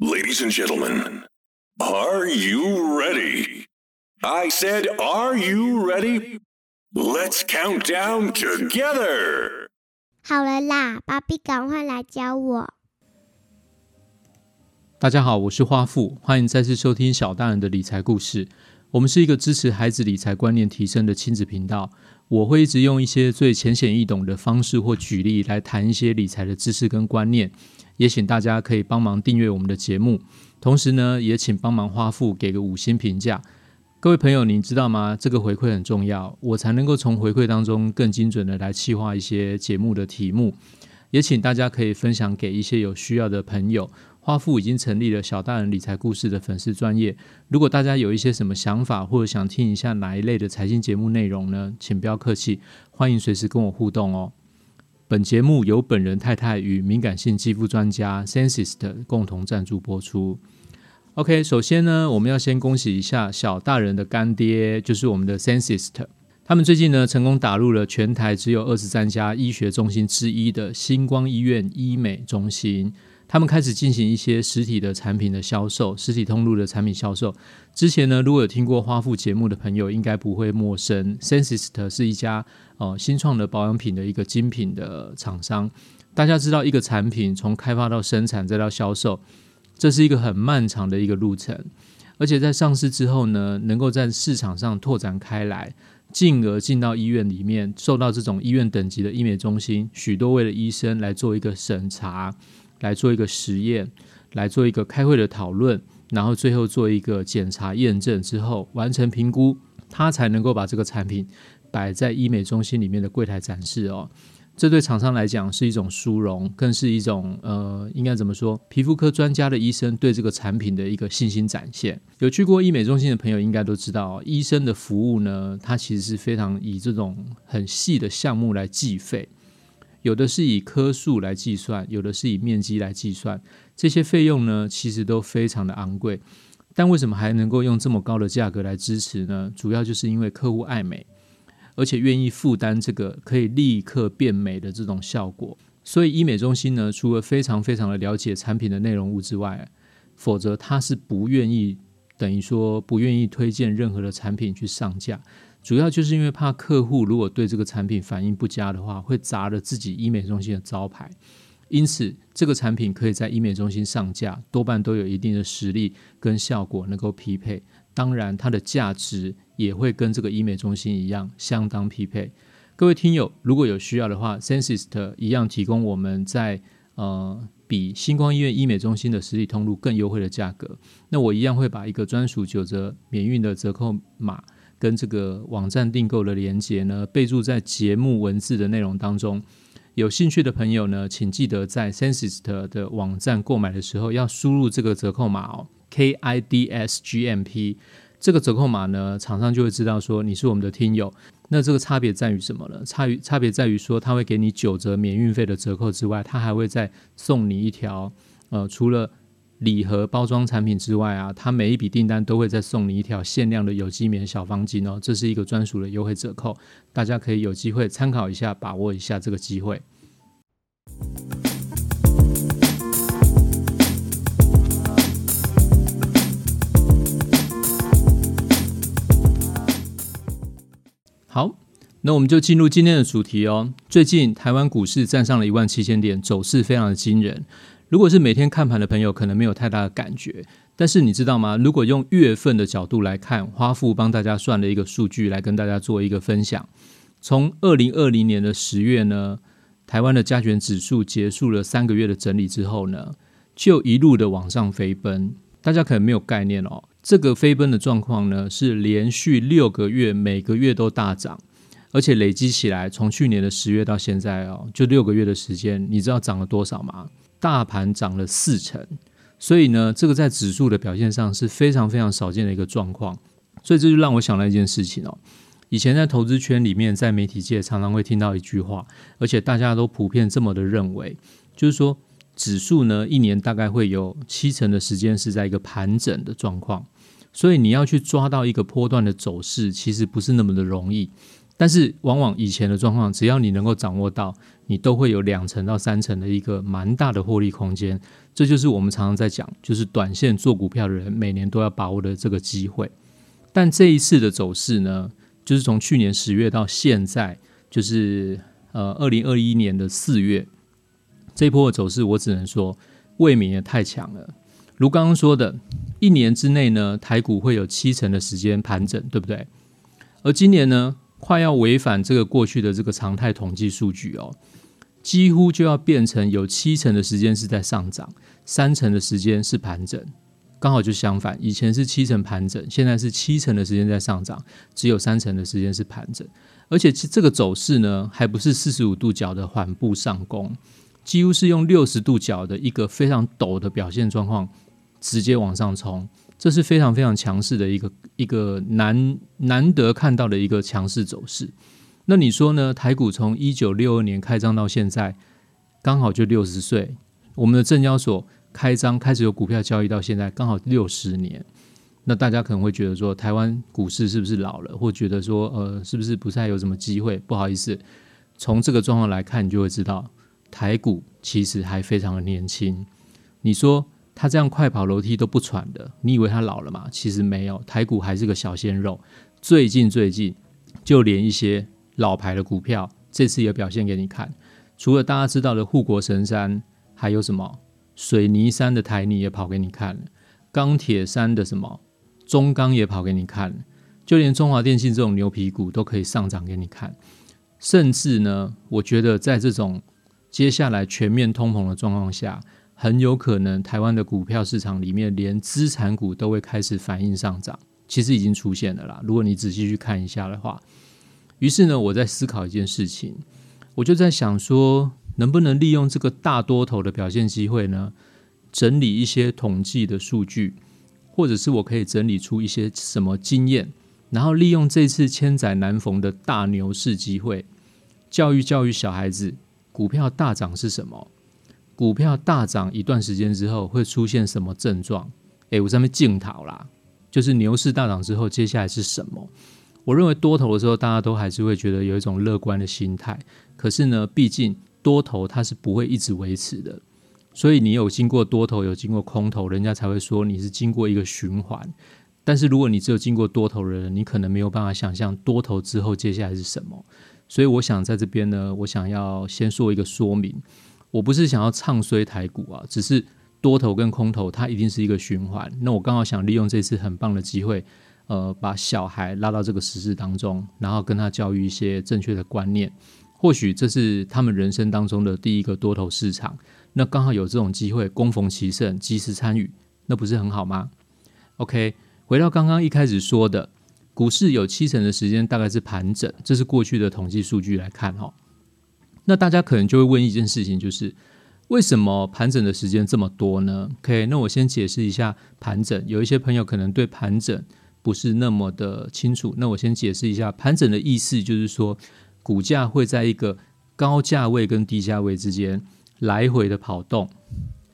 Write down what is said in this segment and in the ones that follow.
Ladies and gentlemen, are you ready? I said, are you ready? Let's count down together. 好了啦，芭比，赶快来教我。大家好，我是花富，欢迎再次收听小大人的理财故事。我们是一个支持孩子理财观念提升的亲子频道。我会一直用一些最浅显易懂的方式或举例来谈一些理财的知识跟观念。也请大家可以帮忙订阅我们的节目，同时呢，也请帮忙花付给个五星评价。各位朋友，你知道吗？这个回馈很重要，我才能够从回馈当中更精准的来企划一些节目的题目。也请大家可以分享给一些有需要的朋友。花富已经成立了小大人理财故事的粉丝专业。如果大家有一些什么想法，或者想听一下哪一类的财经节目内容呢？请不要客气，欢迎随时跟我互动哦。本节目由本人太太与敏感性肌肤专家 Sensist 共同赞助播出。OK，首先呢，我们要先恭喜一下小大人的干爹，就是我们的 Sensist。他们最近呢，成功打入了全台只有二十三家医学中心之一的星光医院医美中心。他们开始进行一些实体的产品的销售，实体通路的产品销售。之前呢，如果有听过花富节目的朋友，应该不会陌生。Sensist 是一家呃新创的保养品的一个精品的厂商。大家知道，一个产品从开发到生产再到销售，这是一个很漫长的一个路程。而且在上市之后呢，能够在市场上拓展开来，进而进到医院里面，受到这种医院等级的医美中心，许多位的医生来做一个审查。来做一个实验，来做一个开会的讨论，然后最后做一个检查验证之后，完成评估，他才能够把这个产品摆在医美中心里面的柜台展示哦。这对厂商来讲是一种殊荣，更是一种呃，应该怎么说？皮肤科专家的医生对这个产品的一个信心展现。有去过医美中心的朋友应该都知道，医生的服务呢，它其实是非常以这种很细的项目来计费。有的是以棵数来计算，有的是以面积来计算，这些费用呢，其实都非常的昂贵。但为什么还能够用这么高的价格来支持呢？主要就是因为客户爱美，而且愿意负担这个可以立刻变美的这种效果。所以医美中心呢，除了非常非常的了解产品的内容物之外，否则他是不愿意，等于说不愿意推荐任何的产品去上架。主要就是因为怕客户如果对这个产品反应不佳的话，会砸了自己医美中心的招牌。因此，这个产品可以在医美中心上架，多半都有一定的实力跟效果能够匹配。当然，它的价值也会跟这个医美中心一样相当匹配。各位听友，如果有需要的话，Sensist 一样提供我们在呃比星光医院医美中心的实体通路更优惠的价格。那我一样会把一个专属九折免运的折扣码。跟这个网站订购的连接呢，备注在节目文字的内容当中。有兴趣的朋友呢，请记得在 Sensist 的网站购买的时候，要输入这个折扣码哦，K I D S G M P。这个折扣码呢，厂商就会知道说你是我们的听友。那这个差别在于什么呢？差于差别在于说，他会给你九折免运费的折扣之外，他还会再送你一条，呃，除了礼盒包装产品之外啊，它每一笔订单都会再送你一条限量的有机棉小方巾哦，这是一个专属的优惠折扣，大家可以有机会参考一下，把握一下这个机会。好，那我们就进入今天的主题哦。最近台湾股市站上了一万七千点，走势非常的惊人。如果是每天看盘的朋友，可能没有太大的感觉。但是你知道吗？如果用月份的角度来看，花富帮大家算了一个数据来跟大家做一个分享。从二零二零年的十月呢，台湾的加权指数结束了三个月的整理之后呢，就一路的往上飞奔。大家可能没有概念哦，这个飞奔的状况呢，是连续六个月每个月都大涨，而且累积起来，从去年的十月到现在哦，就六个月的时间，你知道涨了多少吗？大盘涨了四成，所以呢，这个在指数的表现上是非常非常少见的一个状况。所以这就让我想到一件事情哦，以前在投资圈里面，在媒体界常常会听到一句话，而且大家都普遍这么的认为，就是说指数呢一年大概会有七成的时间是在一个盘整的状况，所以你要去抓到一个波段的走势，其实不是那么的容易。但是往往以前的状况，只要你能够掌握到，你都会有两成到三成的一个蛮大的获利空间。这就是我们常常在讲，就是短线做股票的人每年都要把握的这个机会。但这一次的走势呢，就是从去年十月到现在，就是呃二零二一年的四月，这一波的走势，我只能说未免也太强了。如刚刚说的，一年之内呢，台股会有七成的时间盘整，对不对？而今年呢？快要违反这个过去的这个常态统计数据哦，几乎就要变成有七成的时间是在上涨，三成的时间是盘整，刚好就相反，以前是七成盘整，现在是七成的时间在上涨，只有三成的时间是盘整，而且这个走势呢，还不是四十五度角的缓步上攻，几乎是用六十度角的一个非常陡的表现状况，直接往上冲。这是非常非常强势的一个一个难难得看到的一个强势走势。那你说呢？台股从一九六二年开张到现在，刚好就六十岁。我们的证交所开张开始有股票交易到现在，刚好六十年。那大家可能会觉得说，台湾股市是不是老了？或觉得说，呃，是不是不太有什么机会？不好意思，从这个状况来看，你就会知道，台股其实还非常的年轻。你说？他这样快跑楼梯都不喘的，你以为他老了吗？其实没有，台股还是个小鲜肉。最近最近，就连一些老牌的股票，这次也表现给你看。除了大家知道的护国神山，还有什么水泥山的台泥也跑给你看，钢铁山的什么中钢也跑给你看，就连中华电信这种牛皮股都可以上涨给你看。甚至呢，我觉得在这种接下来全面通膨的状况下，很有可能台湾的股票市场里面，连资产股都会开始反应上涨，其实已经出现了啦。如果你仔细去看一下的话，于是呢，我在思考一件事情，我就在想说，能不能利用这个大多头的表现机会呢，整理一些统计的数据，或者是我可以整理出一些什么经验，然后利用这次千载难逢的大牛市机会，教育教育小孩子，股票大涨是什么？股票大涨一段时间之后会出现什么症状？诶，我上面镜头啦，就是牛市大涨之后，接下来是什么？我认为多头的时候，大家都还是会觉得有一种乐观的心态。可是呢，毕竟多头它是不会一直维持的，所以你有经过多头，有经过空头，人家才会说你是经过一个循环。但是如果你只有经过多头的人，你可能没有办法想象多头之后接下来是什么。所以我想在这边呢，我想要先说一个说明。我不是想要唱衰台股啊，只是多头跟空头它一定是一个循环。那我刚好想利用这次很棒的机会，呃，把小孩拉到这个时事当中，然后跟他教育一些正确的观念。或许这是他们人生当中的第一个多头市场，那刚好有这种机会，攻逢其胜，及时参与，那不是很好吗？OK，回到刚刚一开始说的，股市有七成的时间大概是盘整，这是过去的统计数据来看哈。那大家可能就会问一件事情，就是为什么盘整的时间这么多呢？OK，那我先解释一下盘整。有一些朋友可能对盘整不是那么的清楚，那我先解释一下盘整的意思，就是说股价会在一个高价位跟低价位之间来回的跑动。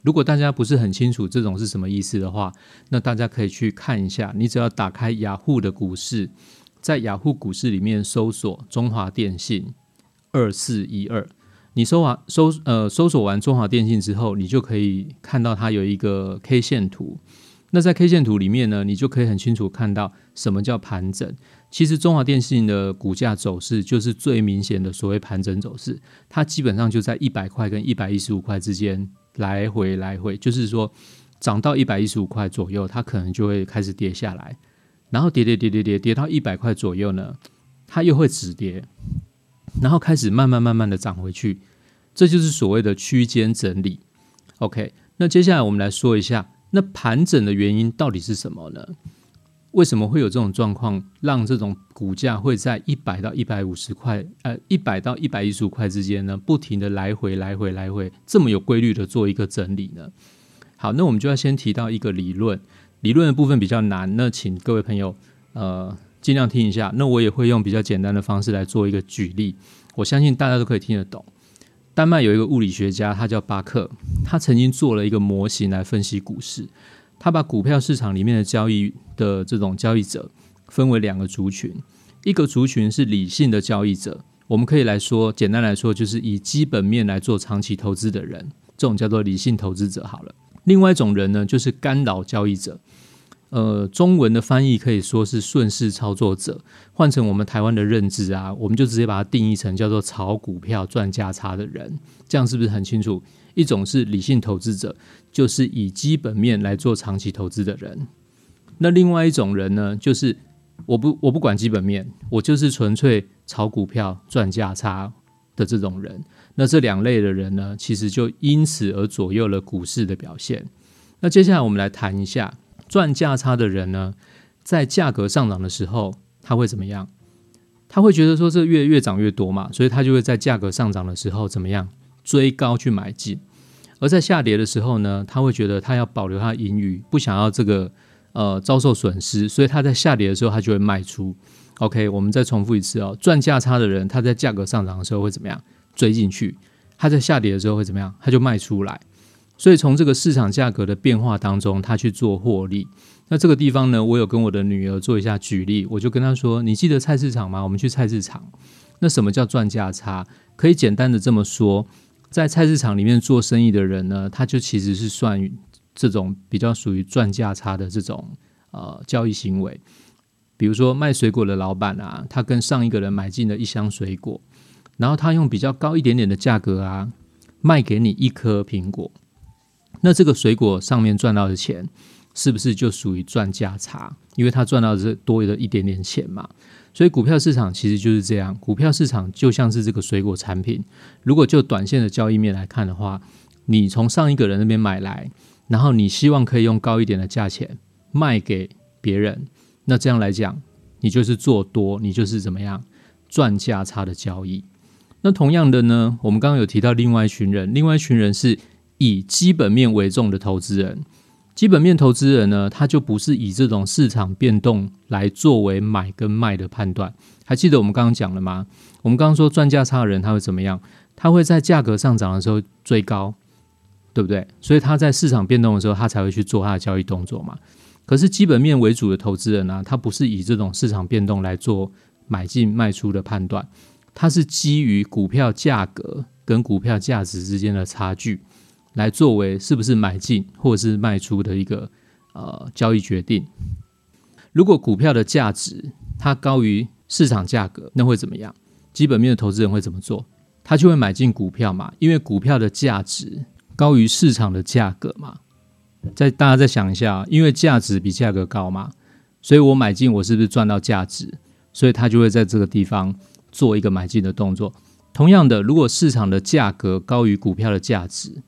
如果大家不是很清楚这种是什么意思的话，那大家可以去看一下。你只要打开雅虎的股市，在雅虎股市里面搜索中华电信。二四一二，你搜完搜呃搜索完中华电信之后，你就可以看到它有一个 K 线图。那在 K 线图里面呢，你就可以很清楚看到什么叫盘整。其实中华电信的股价走势就是最明显的所谓盘整走势，它基本上就在一百块跟一百一十五块之间来回来回，就是说涨到一百一十五块左右，它可能就会开始跌下来，然后跌跌跌跌跌跌到一百块左右呢，它又会止跌。然后开始慢慢慢慢的涨回去，这就是所谓的区间整理。OK，那接下来我们来说一下，那盘整的原因到底是什么呢？为什么会有这种状况，让这种股价会在一百到一百五十块，呃，一百到一百一十五块之间呢，不停的来回来回来回，这么有规律的做一个整理呢？好，那我们就要先提到一个理论，理论的部分比较难，那请各位朋友，呃。尽量听一下，那我也会用比较简单的方式来做一个举例，我相信大家都可以听得懂。丹麦有一个物理学家，他叫巴克，他曾经做了一个模型来分析股市。他把股票市场里面的交易的这种交易者分为两个族群，一个族群是理性的交易者，我们可以来说，简单来说，就是以基本面来做长期投资的人，这种叫做理性投资者。好了，另外一种人呢，就是干扰交易者。呃，中文的翻译可以说是顺势操作者，换成我们台湾的认知啊，我们就直接把它定义成叫做炒股票赚价差的人，这样是不是很清楚？一种是理性投资者，就是以基本面来做长期投资的人。那另外一种人呢，就是我不我不管基本面，我就是纯粹炒股票赚价差的这种人。那这两类的人呢，其实就因此而左右了股市的表现。那接下来我们来谈一下。赚价差的人呢，在价格上涨的时候，他会怎么样？他会觉得说这越越涨越多嘛，所以他就会在价格上涨的时候怎么样追高去买进；而在下跌的时候呢，他会觉得他要保留他盈余，不想要这个呃遭受损失，所以他在下跌的时候他就会卖出。OK，我们再重复一次哦，赚价差的人他在价格上涨的时候会怎么样追进去？他在下跌的时候会怎么样？他就卖出来。所以从这个市场价格的变化当中，他去做获利。那这个地方呢，我有跟我的女儿做一下举例，我就跟她说：“你记得菜市场吗？我们去菜市场。那什么叫赚价差？可以简单的这么说，在菜市场里面做生意的人呢，他就其实是算这种比较属于赚价差的这种呃交易行为。比如说卖水果的老板啊，他跟上一个人买进了一箱水果，然后他用比较高一点点的价格啊，卖给你一颗苹果。”那这个水果上面赚到的钱，是不是就属于赚价差？因为他赚到是多的一点点钱嘛。所以股票市场其实就是这样，股票市场就像是这个水果产品。如果就短线的交易面来看的话，你从上一个人那边买来，然后你希望可以用高一点的价钱卖给别人，那这样来讲，你就是做多，你就是怎么样赚价差的交易。那同样的呢，我们刚刚有提到另外一群人，另外一群人是。以基本面为重的投资人，基本面投资人呢，他就不是以这种市场变动来作为买跟卖的判断。还记得我们刚刚讲了吗？我们刚刚说赚价差的人他会怎么样？他会在价格上涨的时候追高，对不对？所以他在市场变动的时候，他才会去做他的交易动作嘛。可是基本面为主的投资人呢，他不是以这种市场变动来做买进卖出的判断，他是基于股票价格跟股票价值之间的差距。来作为是不是买进或者是卖出的一个呃交易决定。如果股票的价值它高于市场价格，那会怎么样？基本面的投资人会怎么做？他就会买进股票嘛，因为股票的价值高于市场的价格嘛。再大家再想一下，因为价值比价格高嘛，所以我买进，我是不是赚到价值？所以他就会在这个地方做一个买进的动作。同样的，如果市场的价格高于股票的价值，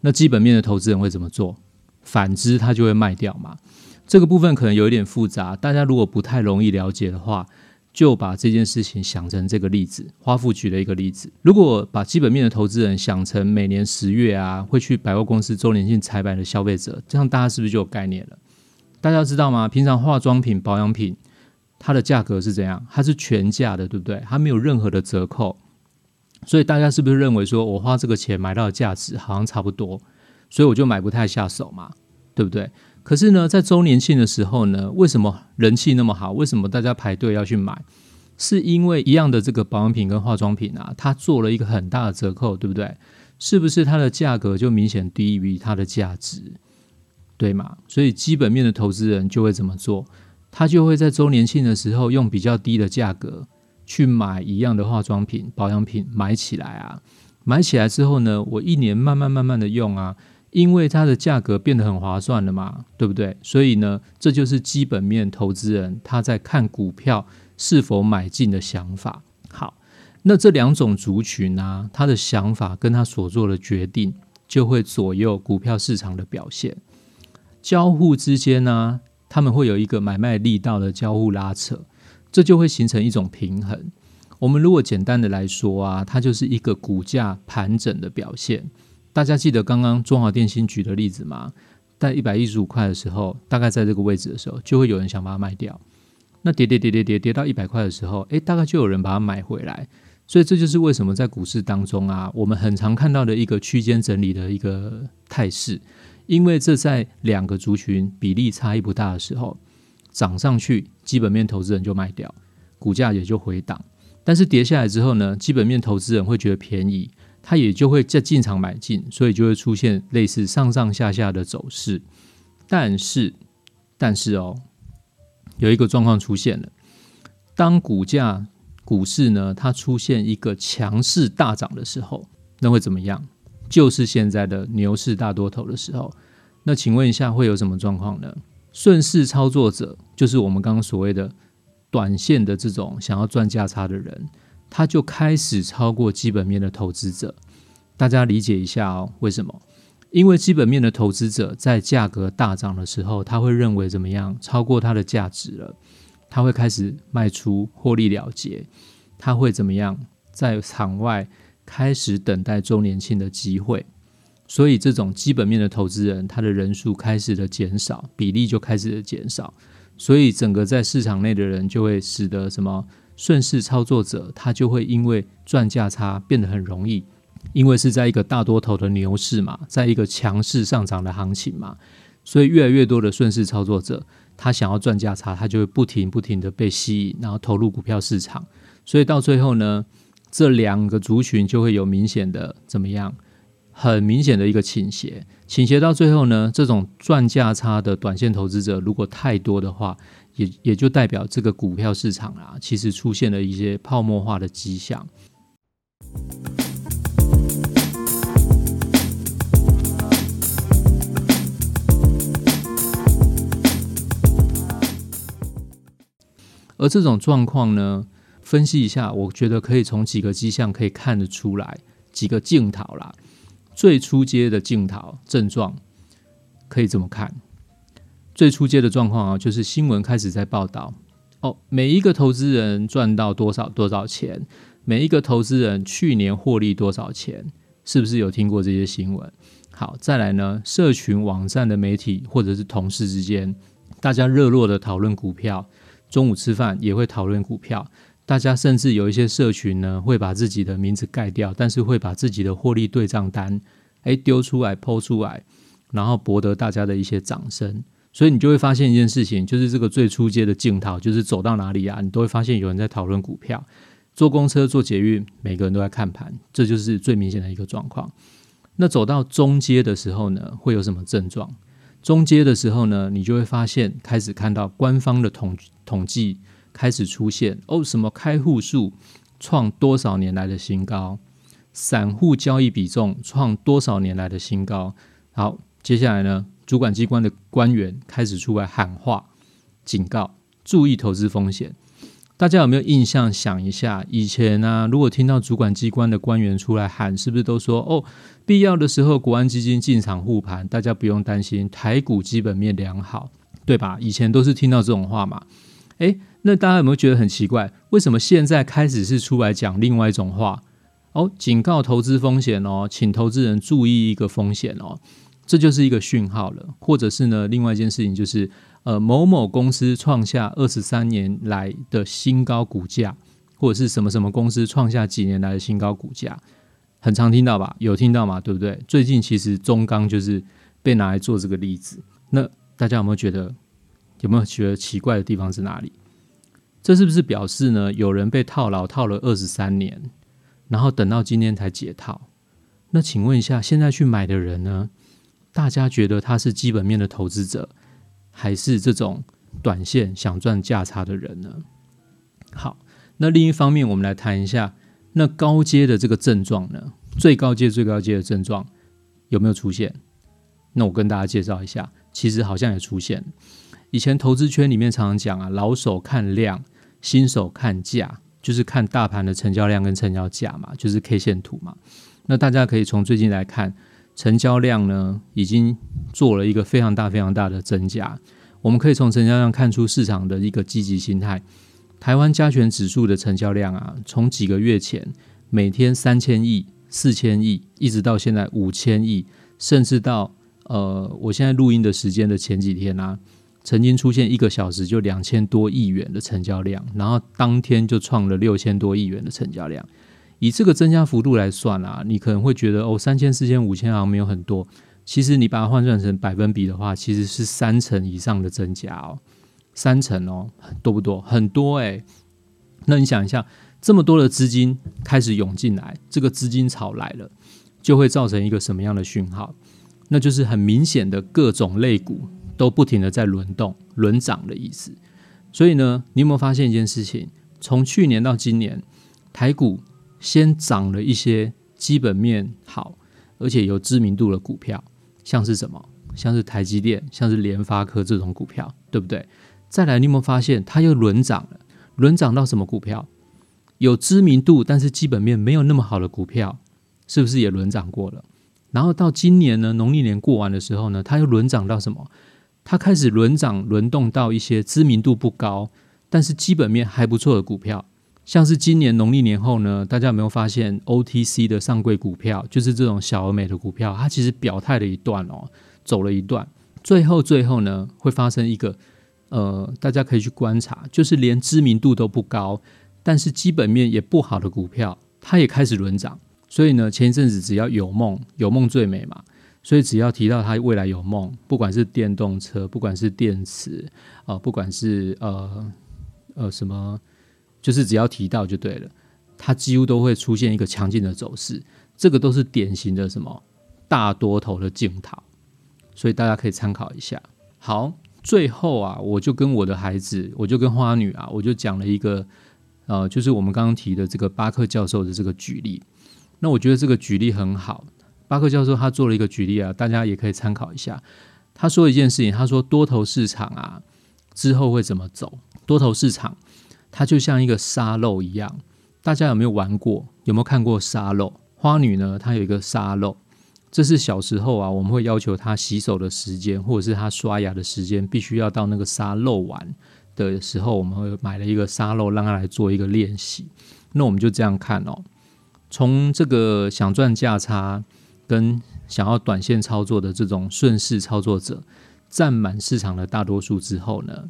那基本面的投资人会怎么做？反之，他就会卖掉嘛。这个部分可能有一点复杂，大家如果不太容易了解的话，就把这件事情想成这个例子。花富举了一个例子，如果把基本面的投资人想成每年十月啊会去百货公司周年庆采买的消费者，这样大家是不是就有概念了？大家知道吗？平常化妆品、保养品，它的价格是怎样？它是全价的，对不对？它没有任何的折扣。所以大家是不是认为说我花这个钱买到的价值好像差不多，所以我就买不太下手嘛，对不对？可是呢，在周年庆的时候呢，为什么人气那么好？为什么大家排队要去买？是因为一样的这个保养品跟化妆品啊，它做了一个很大的折扣，对不对？是不是它的价格就明显低于它的价值？对吗？所以基本面的投资人就会怎么做？他就会在周年庆的时候用比较低的价格。去买一样的化妆品、保养品，买起来啊！买起来之后呢，我一年慢慢慢慢的用啊，因为它的价格变得很划算了嘛，对不对？所以呢，这就是基本面投资人他在看股票是否买进的想法。好，那这两种族群呢，他的想法跟他所做的决定，就会左右股票市场的表现。交互之间呢，他们会有一个买卖力道的交互拉扯。这就会形成一种平衡。我们如果简单的来说啊，它就是一个股价盘整的表现。大家记得刚刚中华电信举的例子吗？在一百一十五块的时候，大概在这个位置的时候，就会有人想把它卖掉。那跌跌跌跌跌跌到一百块的时候，诶，大概就有人把它买回来。所以这就是为什么在股市当中啊，我们很常看到的一个区间整理的一个态势，因为这在两个族群比例差异不大的时候。涨上去，基本面投资人就卖掉；股价也就回档。但是跌下来之后呢，基本面投资人会觉得便宜，他也就会再进场买进，所以就会出现类似上上下下的走势。但是，但是哦，有一个状况出现了，当股价股市呢它出现一个强势大涨的时候，那会怎么样？就是现在的牛市大多头的时候。那请问一下，会有什么状况呢？顺势操作者就是我们刚刚所谓的短线的这种想要赚价差的人，他就开始超过基本面的投资者。大家理解一下哦，为什么？因为基本面的投资者在价格大涨的时候，他会认为怎么样超过它的价值了，他会开始卖出获利了结，他会怎么样在场外开始等待周年庆的机会。所以，这种基本面的投资人，他的人数开始的减少，比例就开始的减少。所以，整个在市场内的人就会使得什么顺势操作者，他就会因为赚价差变得很容易，因为是在一个大多头的牛市嘛，在一个强势上涨的行情嘛，所以越来越多的顺势操作者，他想要赚价差，他就会不停不停的被吸引，然后投入股票市场。所以到最后呢，这两个族群就会有明显的怎么样？很明显的一个倾斜，倾斜到最后呢，这种赚价差的短线投资者如果太多的话，也也就代表这个股票市场啊，其实出现了一些泡沫化的迹象。而这种状况呢，分析一下，我觉得可以从几个迹象可以看得出来，几个镜头啦。最初阶的镜头症状可以这么看？最初阶的状况啊，就是新闻开始在报道哦，每一个投资人赚到多少多少钱，每一个投资人去年获利多少钱，是不是有听过这些新闻？好，再来呢，社群网站的媒体或者是同事之间，大家热络的讨论股票，中午吃饭也会讨论股票。大家甚至有一些社群呢，会把自己的名字盖掉，但是会把自己的获利对账单，诶丢出来抛出来，然后博得大家的一些掌声。所以你就会发现一件事情，就是这个最初阶的镜头，就是走到哪里啊，你都会发现有人在讨论股票。坐公车、坐捷运，每个人都在看盘，这就是最明显的一个状况。那走到中阶的时候呢，会有什么症状？中阶的时候呢，你就会发现开始看到官方的统统计。开始出现哦，什么开户数创多少年来的新高，散户交易比重创多少年来的新高。好，接下来呢，主管机关的官员开始出来喊话，警告，注意投资风险。大家有没有印象？想一下，以前呢，如果听到主管机关的官员出来喊，是不是都说哦，必要的时候国安基金进场护盘，大家不用担心，台股基本面良好，对吧？以前都是听到这种话嘛。诶，那大家有没有觉得很奇怪？为什么现在开始是出来讲另外一种话？哦，警告投资风险哦，请投资人注意一个风险哦，这就是一个讯号了。或者是呢，另外一件事情就是，呃，某某公司创下二十三年来的新高股价，或者是什么什么公司创下几年来的新高股价，很常听到吧？有听到吗？对不对？最近其实中钢就是被拿来做这个例子。那大家有没有觉得？有没有觉得奇怪的地方是哪里？这是不是表示呢？有人被套牢套了二十三年，然后等到今天才解套？那请问一下，现在去买的人呢？大家觉得他是基本面的投资者，还是这种短线想赚价差的人呢？好，那另一方面，我们来谈一下那高阶的这个症状呢？最高阶、最高阶的症状有没有出现？那我跟大家介绍一下，其实好像也出现。以前投资圈里面常常讲啊，老手看量，新手看价，就是看大盘的成交量跟成交价嘛，就是 K 线图嘛。那大家可以从最近来看，成交量呢已经做了一个非常大、非常大的增加。我们可以从成交量看出市场的一个积极心态。台湾加权指数的成交量啊，从几个月前每天三千亿、四千亿，一直到现在五千亿，甚至到呃，我现在录音的时间的前几天啊。曾经出现一个小时就两千多亿元的成交量，然后当天就创了六千多亿元的成交量。以这个增加幅度来算啊，你可能会觉得哦，三千、四千、五千好像没有很多。其实你把它换算成百分比的话，其实是三成以上的增加哦，三成哦，多不多？很多诶。那你想一下，这么多的资金开始涌进来，这个资金潮来了，就会造成一个什么样的讯号？那就是很明显的各种类股都不停的在轮动、轮涨的意思。所以呢，你有没有发现一件事情？从去年到今年，台股先涨了一些基本面好而且有知名度的股票，像是什么？像是台积电、像是联发科这种股票，对不对？再来，你有没有发现它又轮涨了？轮涨到什么股票？有知名度但是基本面没有那么好的股票，是不是也轮涨过了？然后到今年呢，农历年过完的时候呢，它又轮涨到什么？它开始轮涨轮动到一些知名度不高，但是基本面还不错的股票，像是今年农历年后呢，大家有没有发现 OTC 的上柜股票，就是这种小而美的股票，它其实表态了一段哦，走了一段，最后最后呢，会发生一个呃，大家可以去观察，就是连知名度都不高，但是基本面也不好的股票，它也开始轮涨。所以呢，前一阵子只要有梦，有梦最美嘛。所以只要提到它未来有梦，不管是电动车，不管是电池啊，不管是呃呃什么，就是只要提到就对了，它几乎都会出现一个强劲的走势。这个都是典型的什么大多头的镜头，所以大家可以参考一下。好，最后啊，我就跟我的孩子，我就跟花女啊，我就讲了一个呃，就是我们刚刚提的这个巴克教授的这个举例。那我觉得这个举例很好，巴克教授他做了一个举例啊，大家也可以参考一下。他说一件事情，他说多头市场啊之后会怎么走？多头市场它就像一个沙漏一样，大家有没有玩过？有没有看过沙漏？花女呢，她有一个沙漏，这是小时候啊，我们会要求她洗手的时间，或者是她刷牙的时间，必须要到那个沙漏完的时候，我们会买了一个沙漏，让她来做一个练习。那我们就这样看哦。从这个想赚价差跟想要短线操作的这种顺势操作者占满市场的大多数之后呢，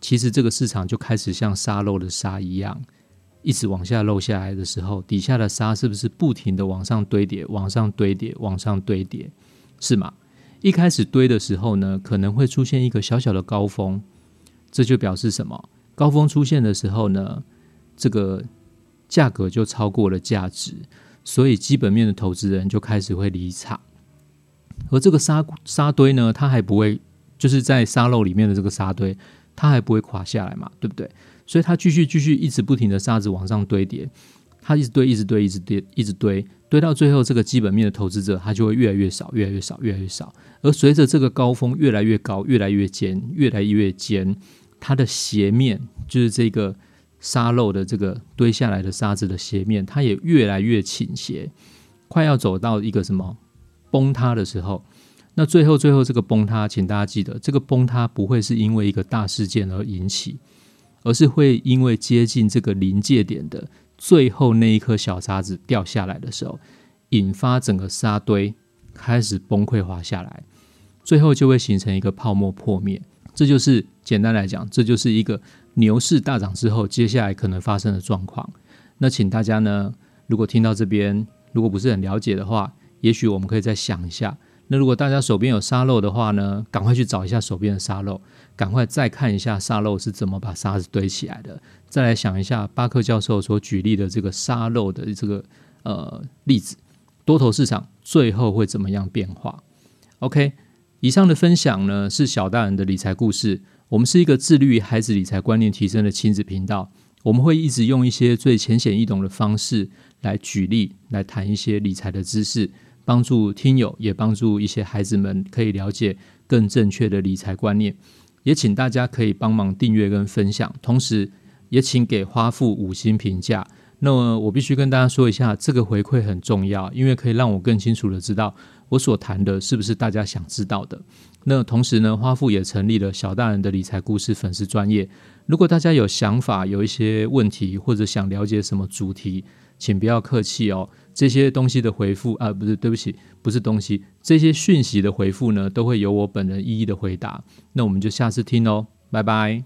其实这个市场就开始像沙漏的沙一样，一直往下漏下来的时候，底下的沙是不是不停的往上堆叠、往上堆叠、往上堆叠，是吗？一开始堆的时候呢，可能会出现一个小小的高峰，这就表示什么？高峰出现的时候呢，这个。价格就超过了价值，所以基本面的投资人就开始会离场。而这个沙沙堆呢，它还不会就是在沙漏里面的这个沙堆，它还不会垮下来嘛，对不对？所以它继续继续一直不停的沙子往上堆叠，它一直堆，一直堆，一直堆，一直堆，堆到最后，这个基本面的投资者他就会越来越少，越来越少，越来越少。而随着这个高峰越来越高，越来越尖，越来越尖，它的斜面就是这个。沙漏的这个堆下来的沙子的斜面，它也越来越倾斜，快要走到一个什么崩塌的时候。那最后，最后这个崩塌，请大家记得，这个崩塌不会是因为一个大事件而引起，而是会因为接近这个临界点的最后那一颗小沙子掉下来的时候，引发整个沙堆开始崩溃滑下来，最后就会形成一个泡沫破灭。这就是简单来讲，这就是一个。牛市大涨之后，接下来可能发生的状况。那请大家呢，如果听到这边，如果不是很了解的话，也许我们可以再想一下。那如果大家手边有沙漏的话呢，赶快去找一下手边的沙漏，赶快再看一下沙漏是怎么把沙子堆起来的。再来想一下巴克教授所举例的这个沙漏的这个呃例子，多头市场最后会怎么样变化？OK，以上的分享呢是小大人的理财故事。我们是一个致力于孩子理财观念提升的亲子频道，我们会一直用一些最浅显易懂的方式来举例，来谈一些理财的知识，帮助听友，也帮助一些孩子们可以了解更正确的理财观念。也请大家可以帮忙订阅跟分享，同时也请给花富五星评价。那么我必须跟大家说一下，这个回馈很重要，因为可以让我更清楚的知道我所谈的是不是大家想知道的。那同时呢，花富也成立了小大人的理财故事粉丝专业。如果大家有想法、有一些问题，或者想了解什么主题，请不要客气哦。这些东西的回复啊，不是，对不起，不是东西，这些讯息的回复呢，都会由我本人一一的回答。那我们就下次听哦，拜拜。